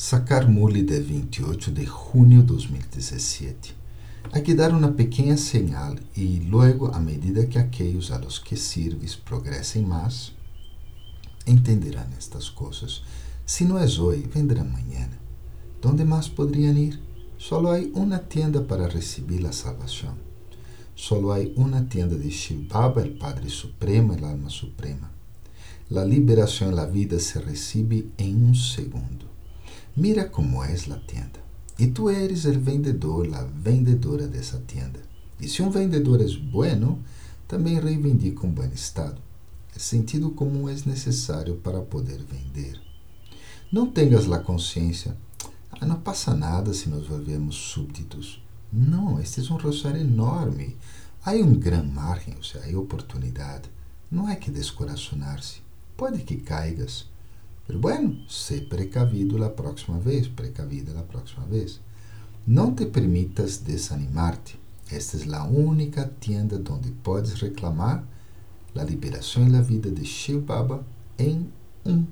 Sacar Mule de 28 de junio de 2017. Aqui dar uma pequena señal e logo, à medida que aqueles a los que sirves progressem mais, entenderão estas coisas. Se não é hoje, vendrá amanhã. Donde mais poderiam ir? Solo há uma tienda para receber a salvação. Solo há uma tienda de Shiv Baba, el Padre Supremo, el Alma Suprema. La liberação e la vida se recebe em um segundo. Mira como é a tienda. E tu eres o vendedor, a vendedora dessa tienda. E se um vendedor é bueno, também reivindica um bom estado. O sentido comum é necessário para poder vender. Não tenhas a consciência, ah, não passa nada se nos volvemos súbditos. Não, este é um rosário enorme. Há um grande margem, ou seja, há oportunidade. Não é que descorazonar-se. Pode que caigas Pero bueno, sé precavido la próxima vez, precavida la próxima vez. Não te permitas desanimarte. Esta é a única tienda onde podes reclamar a liberação e a vida de Shiv Baba em um.